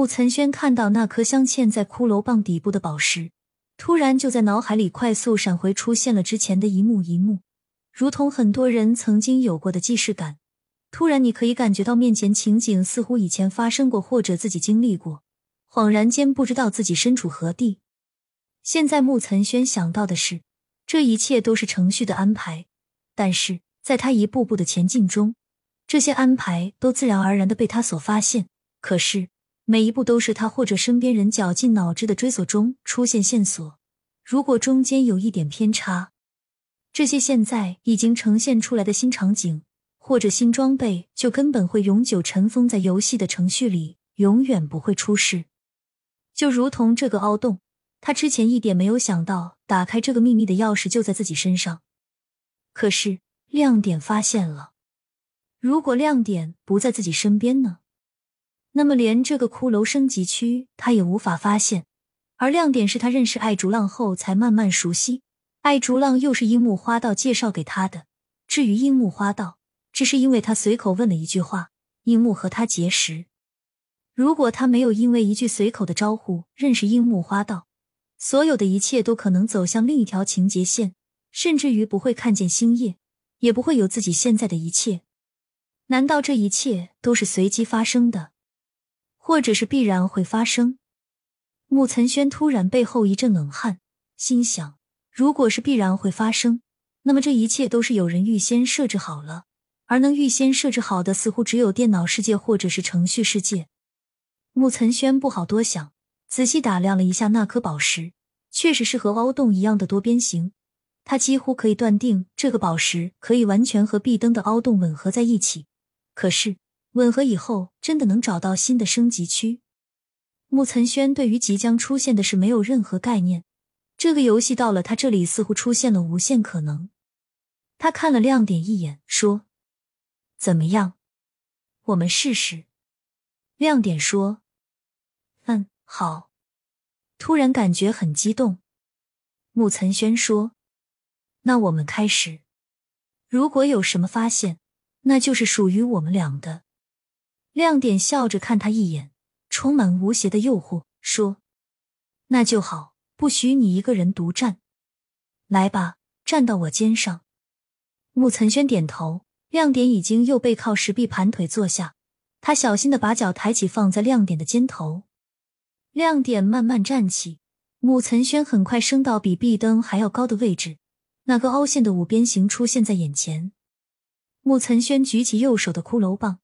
穆岑轩看到那颗镶嵌在骷髅棒底部的宝石，突然就在脑海里快速闪回，出现了之前的一幕一幕，如同很多人曾经有过的既视感。突然，你可以感觉到面前情景似乎以前发生过，或者自己经历过，恍然间不知道自己身处何地。现在，穆岑轩想到的是，这一切都是程序的安排，但是在他一步步的前进中，这些安排都自然而然的被他所发现。可是。每一步都是他或者身边人绞尽脑汁的追索中出现线索。如果中间有一点偏差，这些现在已经呈现出来的新场景或者新装备，就根本会永久尘封在游戏的程序里，永远不会出事。就如同这个凹洞，他之前一点没有想到，打开这个秘密的钥匙就在自己身上。可是亮点发现了，如果亮点不在自己身边呢？那么，连这个骷髅升级区他也无法发现。而亮点是他认识爱竹浪后才慢慢熟悉，爱竹浪又是樱木花道介绍给他的。至于樱木花道，只是因为他随口问了一句话，樱木和他结识。如果他没有因为一句随口的招呼认识樱木花道，所有的一切都可能走向另一条情节线，甚至于不会看见星夜，也不会有自己现在的一切。难道这一切都是随机发生的？或者是必然会发生。穆岑轩突然背后一阵冷汗，心想：如果是必然会发生，那么这一切都是有人预先设置好了。而能预先设置好的，似乎只有电脑世界或者是程序世界。穆岑轩不好多想，仔细打量了一下那颗宝石，确实是和凹洞一样的多边形。他几乎可以断定，这个宝石可以完全和壁灯的凹洞吻合在一起。可是。吻合以后，真的能找到新的升级区？穆岑轩对于即将出现的事没有任何概念。这个游戏到了他这里，似乎出现了无限可能。他看了亮点一眼，说：“怎么样？我们试试。”亮点说：“嗯，好。”突然感觉很激动。穆岑轩说：“那我们开始。如果有什么发现，那就是属于我们俩的。”亮点笑着看他一眼，充满无邪的诱惑，说：“那就好，不许你一个人独占。来吧，站到我肩上。”穆岑轩点头。亮点已经又背靠石壁盘腿坐下，他小心的把脚抬起，放在亮点的肩头。亮点慢慢站起，穆岑轩很快升到比壁灯还要高的位置，那个凹陷的五边形出现在眼前。穆岑轩举起右手的骷髅棒。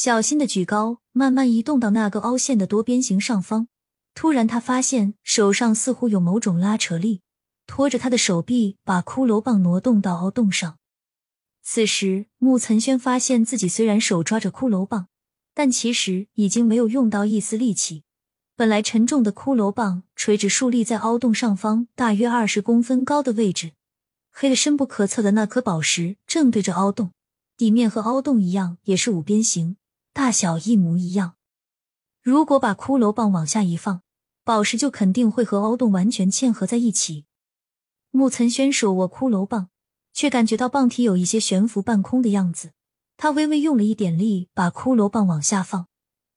小心的举高，慢慢移动到那个凹陷的多边形上方。突然，他发现手上似乎有某种拉扯力，拖着他的手臂把骷髅棒挪动到凹洞上。此时，穆岑轩发现自己虽然手抓着骷髅棒，但其实已经没有用到一丝力气。本来沉重的骷髅棒垂直竖立在凹洞上方大约二十公分高的位置，黑的深不可测的那颗宝石正对着凹洞，底面和凹洞一样，也是五边形。大小一模一样。如果把骷髅棒往下一放，宝石就肯定会和凹洞完全嵌合在一起。木岑轩手握骷髅棒，却感觉到棒体有一些悬浮半空的样子。他微微用了一点力，把骷髅棒往下放，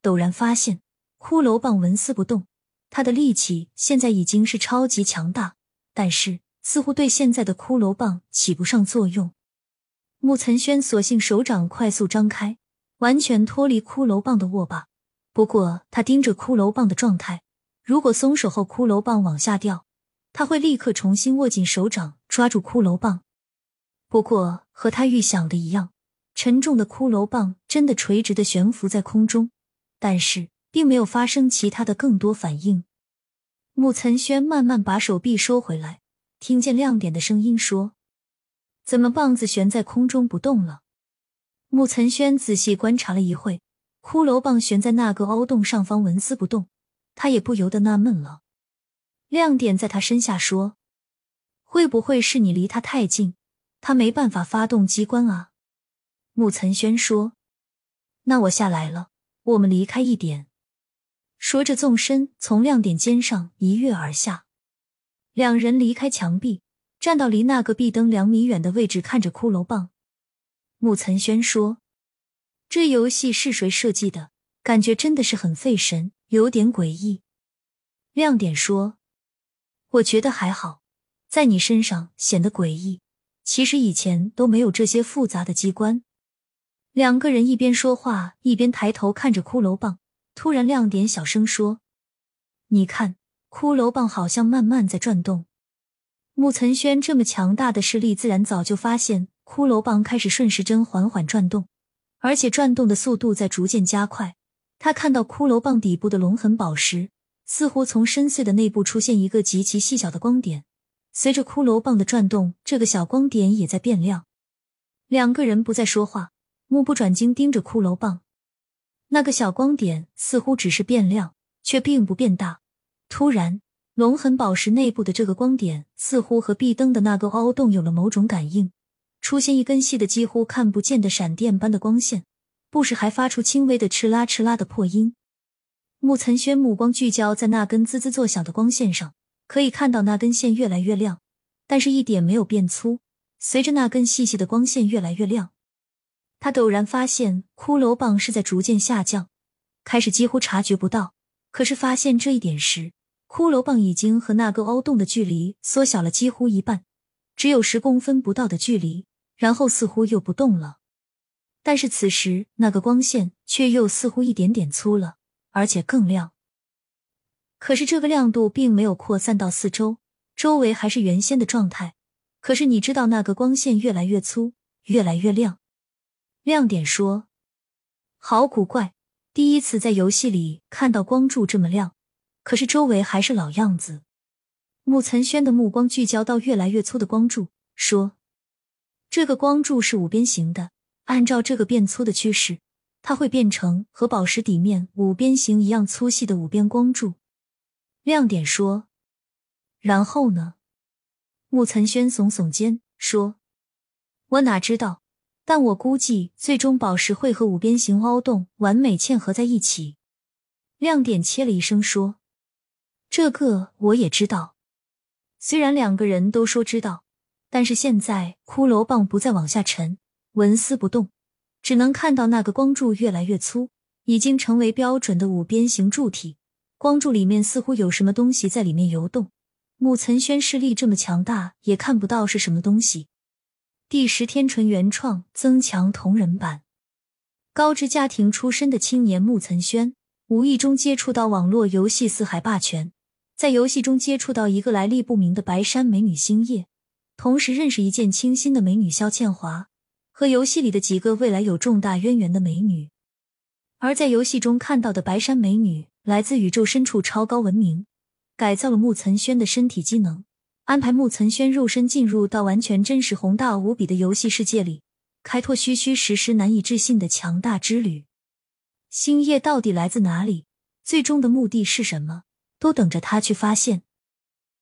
陡然发现骷髅棒纹丝不动。他的力气现在已经是超级强大，但是似乎对现在的骷髅棒起不上作用。木岑轩索性手掌快速张开。完全脱离骷髅棒的握把，不过他盯着骷髅棒的状态，如果松手后骷髅棒往下掉，他会立刻重新握紧手掌抓住骷髅棒。不过和他预想的一样，沉重的骷髅棒真的垂直的悬浮在空中，但是并没有发生其他的更多反应。穆岑轩慢慢把手臂收回来，听见亮点的声音说：“怎么棒子悬在空中不动了？”穆岑轩仔细观察了一会，骷髅棒悬在那个凹洞上方，纹丝不动。他也不由得纳闷了。亮点在他身下说：“会不会是你离他太近，他没办法发动机关啊？”穆岑轩说：“那我下来了，我们离开一点。”说着，纵身从亮点肩上一跃而下。两人离开墙壁，站到离那个壁灯两米远的位置，看着骷髅棒。穆岑轩说：“这游戏是谁设计的？感觉真的是很费神，有点诡异。亮点说：“我觉得还好，在你身上显得诡异。其实以前都没有这些复杂的机关。”两个人一边说话，一边抬头看着骷髅棒。突然，亮点小声说：“你看，骷髅棒好像慢慢在转动。”穆岑轩这么强大的势力，自然早就发现骷髅棒开始顺时针缓缓转动，而且转动的速度在逐渐加快。他看到骷髅棒底部的龙痕宝石，似乎从深邃的内部出现一个极其细小的光点。随着骷髅棒的转动，这个小光点也在变亮。两个人不再说话。目不转睛盯着骷髅棒，那个小光点似乎只是变亮，却并不变大。突然，龙痕宝石内部的这个光点似乎和壁灯的那个凹洞有了某种感应，出现一根细的几乎看不见的闪电般的光线，不时还发出轻微的哧啦哧啦的破音。穆岑轩目光聚焦在那根滋滋作响的光线上，可以看到那根线越来越亮，但是一点没有变粗。随着那根细细的光线越来越亮。他陡然发现骷髅棒是在逐渐下降，开始几乎察觉不到。可是发现这一点时，骷髅棒已经和那个凹洞的距离缩小了几乎一半，只有十公分不到的距离。然后似乎又不动了。但是此时那个光线却又似乎一点点粗了，而且更亮。可是这个亮度并没有扩散到四周，周围还是原先的状态。可是你知道，那个光线越来越粗，越来越亮。亮点说：“好古怪，第一次在游戏里看到光柱这么亮，可是周围还是老样子。”穆岑轩的目光聚焦到越来越粗的光柱，说：“这个光柱是五边形的，按照这个变粗的趋势，它会变成和宝石底面五边形一样粗细的五边光柱。”亮点说：“然后呢？”穆岑轩耸耸肩说：“我哪知道。”但我估计，最终宝石会和五边形凹洞完美嵌合在一起。亮点切了一声说：“这个我也知道。”虽然两个人都说知道，但是现在骷髅棒不再往下沉，纹丝不动，只能看到那个光柱越来越粗，已经成为标准的五边形柱体。光柱里面似乎有什么东西在里面游动。木岑轩势力这么强大，也看不到是什么东西。第十天纯原创增强同人版。高知家庭出身的青年木岑轩，无意中接触到网络游戏《四海霸权》，在游戏中接触到一个来历不明的白山美女星夜，同时认识一见倾心的美女萧倩华，和游戏里的几个未来有重大渊源的美女。而在游戏中看到的白山美女，来自宇宙深处超高文明，改造了穆岑轩的身体机能。安排穆岑轩肉身进入到完全真实、宏大无比的游戏世界里，开拓虚虚实实、难以置信的强大之旅。星夜到底来自哪里？最终的目的是什么？都等着他去发现。